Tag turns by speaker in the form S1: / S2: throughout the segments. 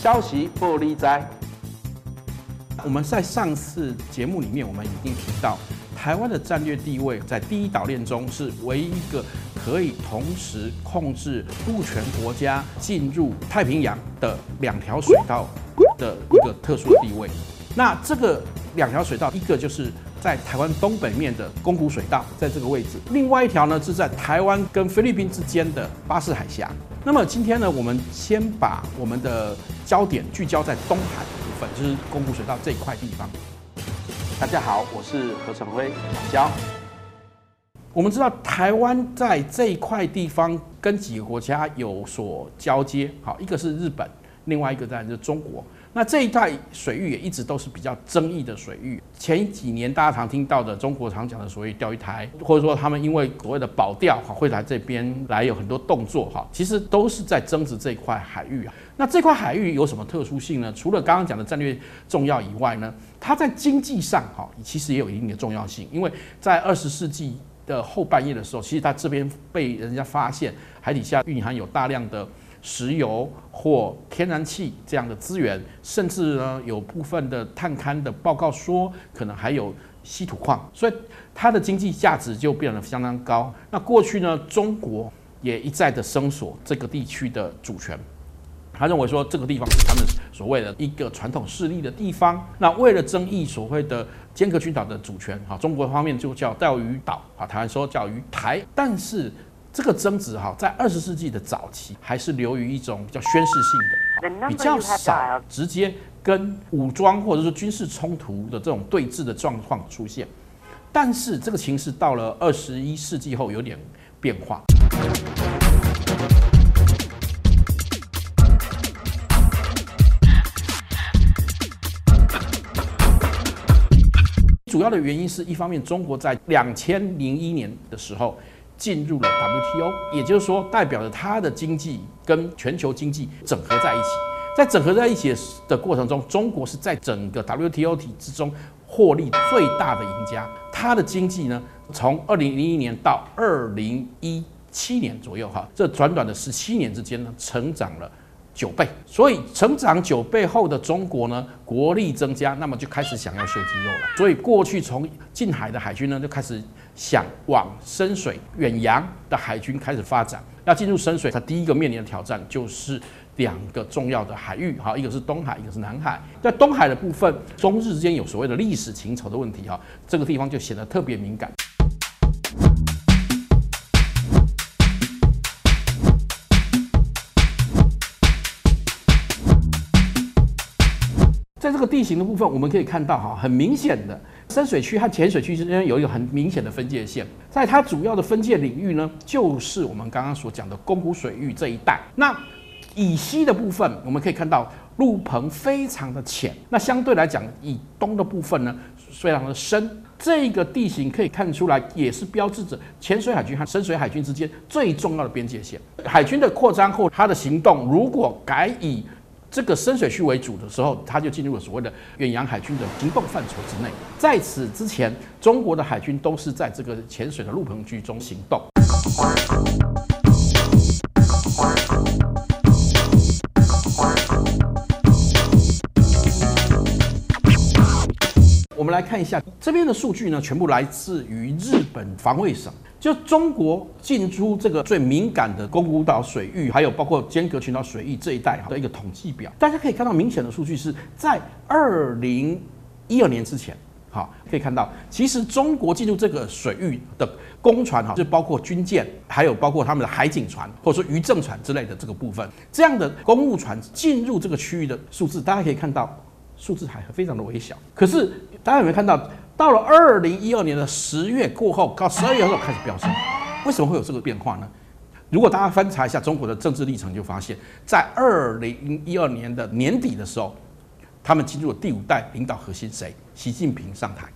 S1: 消息不离灾。我们在上次节目里面，我们已经提到，台湾的战略地位在第一岛链中是唯一一个可以同时控制陆权国家进入太平洋的两条水道的一个特殊的地位。那这个两条水道，一个就是在台湾东北面的宫古水道，在这个位置；另外一条呢是在台湾跟菲律宾之间的巴士海峡。那么今天呢，我们先把我们的焦点聚焦在东海的部分，就是宫古水道这一块地方。大家好，我是何成辉老焦。我们知道台湾在这一块地方跟几个国家有所交接，好，一个是日本，另外一个当然就是中国。那这一带水域也一直都是比较争议的水域。前几年大家常听到的中国常讲的所谓钓鱼台，或者说他们因为所谓的保钓哈，会来这边来有很多动作哈，其实都是在争执这块海域啊。那这块海域有什么特殊性呢？除了刚刚讲的战略重要以外呢，它在经济上哈，其实也有一定的重要性。因为在二十世纪的后半叶的时候，其实它这边被人家发现海底下蕴含有大量的。石油或天然气这样的资源，甚至呢有部分的探勘的报告说，可能还有稀土矿，所以它的经济价值就变得相当高。那过去呢，中国也一再的声索这个地区的主权，他认为说这个地方是他们所谓的一个传统势力的地方。那为了争议所谓的尖阁群岛的主权，哈，中国方面就叫钓鱼岛，啊，台湾说叫鱼台，但是。这个争执哈，在二十世纪的早期还是流于一种比较宣示性的，比较少直接跟武装或者说军事冲突的这种对峙的状况出现。但是这个情势到了二十一世纪后有点变化。主要的原因是一方面，中国在两千零一年的时候。进入了 WTO，也就是说，代表着它的经济跟全球经济整合在一起。在整合在一起的过程中，中国是在整个 WTO 体制中获利最大的赢家。它的经济呢，从二零零一年到二零一七年左右，哈，这短短的十七年之间呢，成长了九倍。所以，成长九倍后的中国呢，国力增加，那么就开始想要秀肌肉了。所以，过去从近海的海军呢，就开始。想往深水、远洋的海军开始发展，要进入深水，它第一个面临的挑战就是两个重要的海域，哈，一个是东海，一个是南海。在东海的部分，中日之间有所谓的历史情仇的问题，哈，这个地方就显得特别敏感。这个地形的部分，我们可以看到，哈，很明显的。深水区和浅水区之间有一个很明显的分界线，在它主要的分界领域呢，就是我们刚刚所讲的宫古水域这一带。那以西的部分，我们可以看到陆棚非常的浅，那相对来讲，以东的部分呢，非常的深。这个地形可以看出来，也是标志着浅水海军和深水海军之间最重要的边界线。海军的扩张后，它的行动如果改以这个深水区为主的时候，它就进入了所谓的远洋海军的行动范畴之内。在此之前，中国的海军都是在这个潜水的陆棚区中行动。来看一下这边的数据呢，全部来自于日本防卫省。就中国进出这个最敏感的宫古岛水域，还有包括尖阁群岛水域这一带的一个统计表，大家可以看到明显的数据是在二零一二年之前，好，可以看到其实中国进入这个水域的公船哈，就包括军舰，还有包括他们的海警船或者说渔政船之类的这个部分，这样的公务船进入这个区域的数字，大家可以看到数字还非常的微小。可是大家有没有看到？到了二零一二年的十月过后，到十二月后开始飙升，为什么会有这个变化呢？如果大家翻查一下中国的政治历程，就发现，在二零一二年的年底的时候，他们进入了第五代领导核心，谁？习近平上台。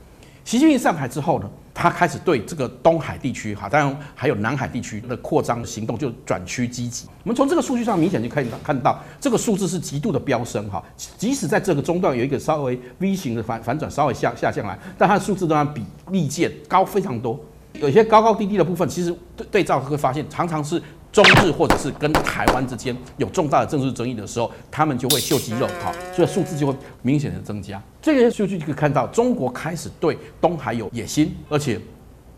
S1: 习近平上台之后呢，他开始对这个东海地区哈，当然还有南海地区的扩张行动就转趋积极。我们从这个数据上明显就可以看到，这个数字是极度的飙升哈。即使在这个中段有一个稍微 V 型的反反转，稍微下下降来，但它的数字当然比历届高非常多。有些高高低低的部分，其实对对照会发现，常常是中日或者是跟台湾之间有重大的政治争议的时候，他们就会秀肌肉，好，所以数字就会明显的增加。这个数据就可以看到，中国开始对东海有野心，而且。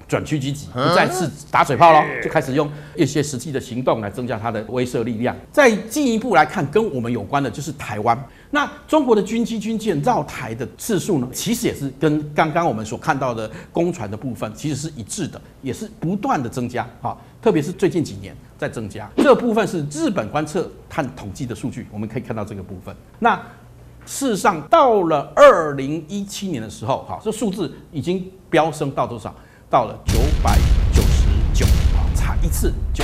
S1: 转趋积极，不再是打嘴炮了，就开始用一些实际的行动来增加它的威慑力量。再进一步来看，跟我们有关的就是台湾。那中国的军机军舰绕台的次数呢，其实也是跟刚刚我们所看到的公船的部分其实是一致的，也是不断的增加。好，特别是最近几年在增加。这部分是日本观测看统计的数据，我们可以看到这个部分。那事实上，到了二零一七年的时候，哈，这数字已经飙升到多少？到了九百九十九啊，差一次就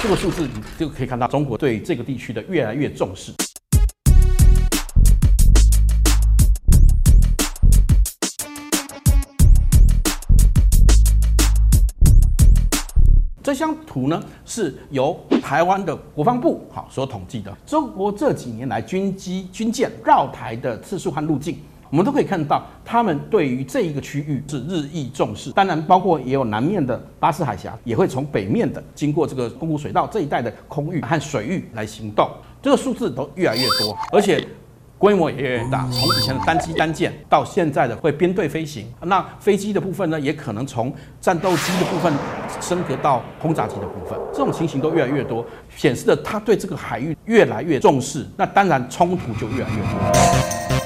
S1: 这个数字，你就可以看到中国对这个地区的越来越重视。这张图呢，是由台湾的国防部好所统计的，中国这几年来军机军舰绕台的次数和路径。我们都可以看到，他们对于这一个区域是日益重视。当然，包括也有南面的巴士海峡，也会从北面的经过这个宫古水道这一带的空域和水域来行动。这个数字都越来越多，而且规模也越来越大。从以前的单机单舰，到现在的会编队飞行，那飞机的部分呢，也可能从战斗机的部分升格到轰炸机的部分。这种情形都越来越多，显示着他对这个海域越来越重视。那当然，冲突就越来越多。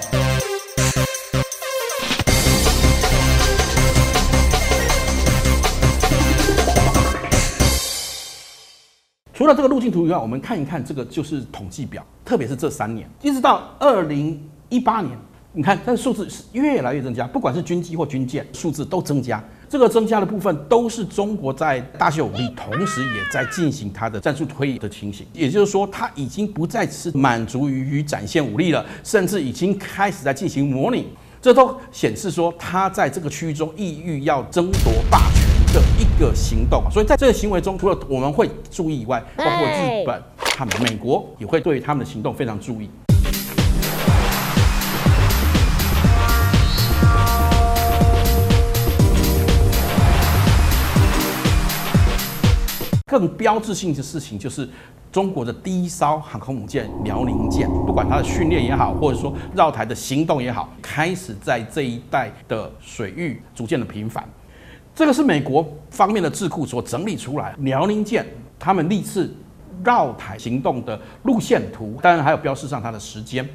S1: 了这个路径图以外，我们看一看这个就是统计表，特别是这三年，一直到二零一八年，你看这个数字是越来越增加，不管是军机或军舰，数字都增加。这个增加的部分都是中国在大秀武力，同时也在进行它的战术推移的情形。也就是说，它已经不再是满足于展现武力了，甚至已经开始在进行模拟。这都显示说，它在这个区域中意欲要争夺霸权。一个行动，所以在这个行为中，除了我们会注意以外，包括日本、他们美国也会对他们的行动非常注意。更标志性的事情就是中国的第一艘航空母舰辽宁舰，不管它的训练也好，或者说绕台的行动也好，开始在这一带的水域逐渐的频繁。这个是美国方面的智库所整理出来，辽宁舰他们历次绕台行动的路线图，当然还有标示上它的时间。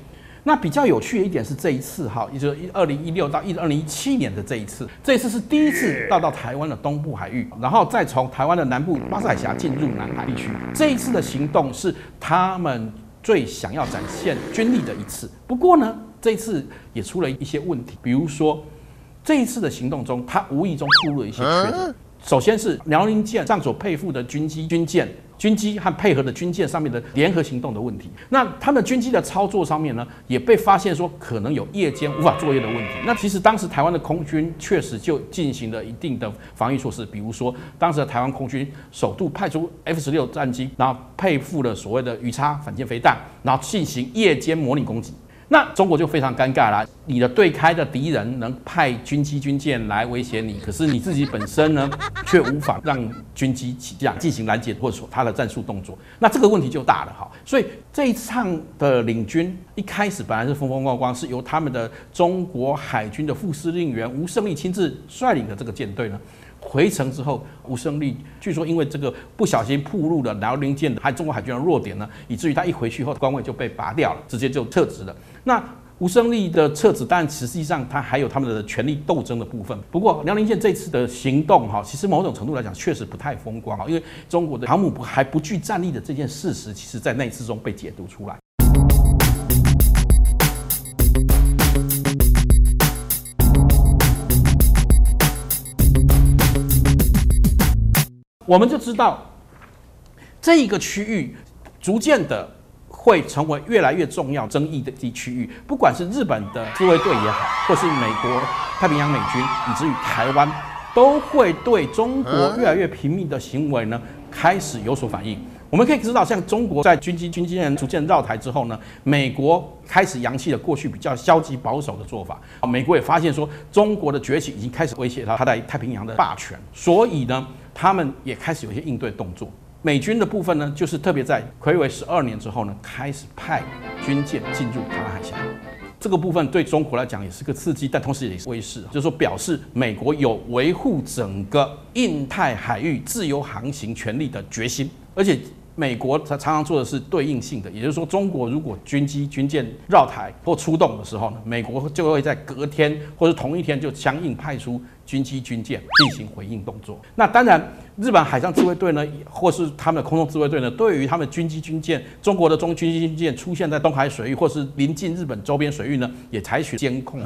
S1: 那比较有趣的一点是这一次哈，也就是二零一六到一二零一七年的这一次，这一次是第一次绕到台湾的东部海域，然后再从台湾的南部巴士海峡进入南海地区。这一次的行动是他们最想要展现军力的一次。不过呢，这一次也出了一些问题，比如说。这一次的行动中，他无意中暴露了一些缺点。首先是辽宁舰上所配附的军机、军舰、军机和配合的军舰上面的联合行动的问题。那他们军机的操作上面呢，也被发现说可能有夜间无法作业的问题。那其实当时台湾的空军确实就进行了一定的防御措施，比如说当时的台湾空军首度派出 F 十六战机，然后配附了所谓的鱼叉反舰飞弹，然后进行夜间模拟攻击。那中国就非常尴尬啦，你的对开的敌人能派军机军舰来威胁你，可是你自己本身呢，却无法让军机起降进行拦截或者说它的战术动作，那这个问题就大了哈。所以这一趟的领军一开始本来是风风光光，是由他们的中国海军的副司令员吴胜利亲自率领的这个舰队呢。回程之后，吴胜利据说因为这个不小心暴露了辽宁舰的还有中国海军的弱点呢，以至于他一回去后官位就被拔掉了，直接就撤职了。那吴胜利的撤职，但实际上他还有他们的权力斗争的部分。不过辽宁舰这次的行动哈，其实某种程度来讲确实不太风光啊，因为中国的航母还不具战力的这件事实，其实在那一次中被解读出来。我们就知道，这一个区域逐渐的会成为越来越重要、争议的地区域。不管是日本的自卫队也好，或是美国太平洋美军，以至于台湾，都会对中国越来越频密的行为呢开始有所反应。我们可以知道，像中国在军机、军舰逐渐绕台之后呢，美国开始扬弃了过去比较消极保守的做法。美国也发现说，中国的崛起已经开始威胁到它在太平洋的霸权，所以呢。他们也开始有一些应对动作，美军的部分呢，就是特别在魁违十二年之后呢，开始派军舰进入台湾海峡。这个部分对中国来讲也是个刺激，但同时也是威势，就是说表示美国有维护整个印太海域自由航行权利的决心，而且。美国它常常做的是对应性的，也就是说，中国如果军机、军舰绕台或出动的时候呢，美国就会在隔天或者同一天就相应派出军机、军舰进行回应动作。那当然，日本海上自卫队呢，或是他们的空中自卫队呢，对于他们军机、军舰，中国的中军机、军舰出现在东海水域或是临近日本周边水域呢，也采取监控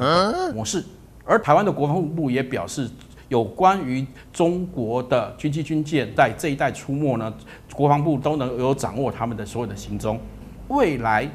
S1: 模式。而台湾的国防部也表示。有关于中国的军机、军舰在这一带出没呢，国防部都能有掌握他们的所有的行踪。未来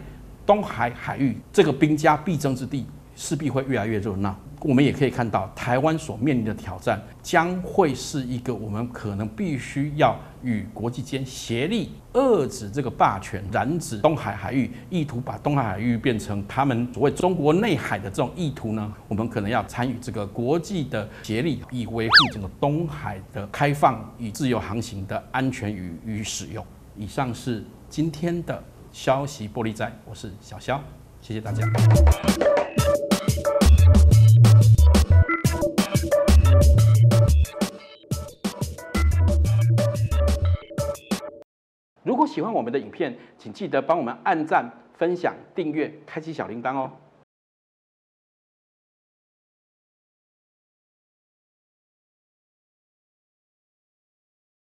S1: 东海海域这个兵家必争之地，势必会越来越热闹。我们也可以看到，台湾所面临的挑战将会是一个我们可能必须要与国际间协力遏制这个霸权，染指东海海域，意图把东海海域变成他们所谓中国内海的这种意图呢？我们可能要参与这个国际的协力，以维护整个东海的开放与自由航行的安全与与使用。以上是今天的消息玻璃斋，我是小肖，谢谢大家。喜欢我们的影片，请记得帮我们按赞、分享、订阅、开启小铃铛哦。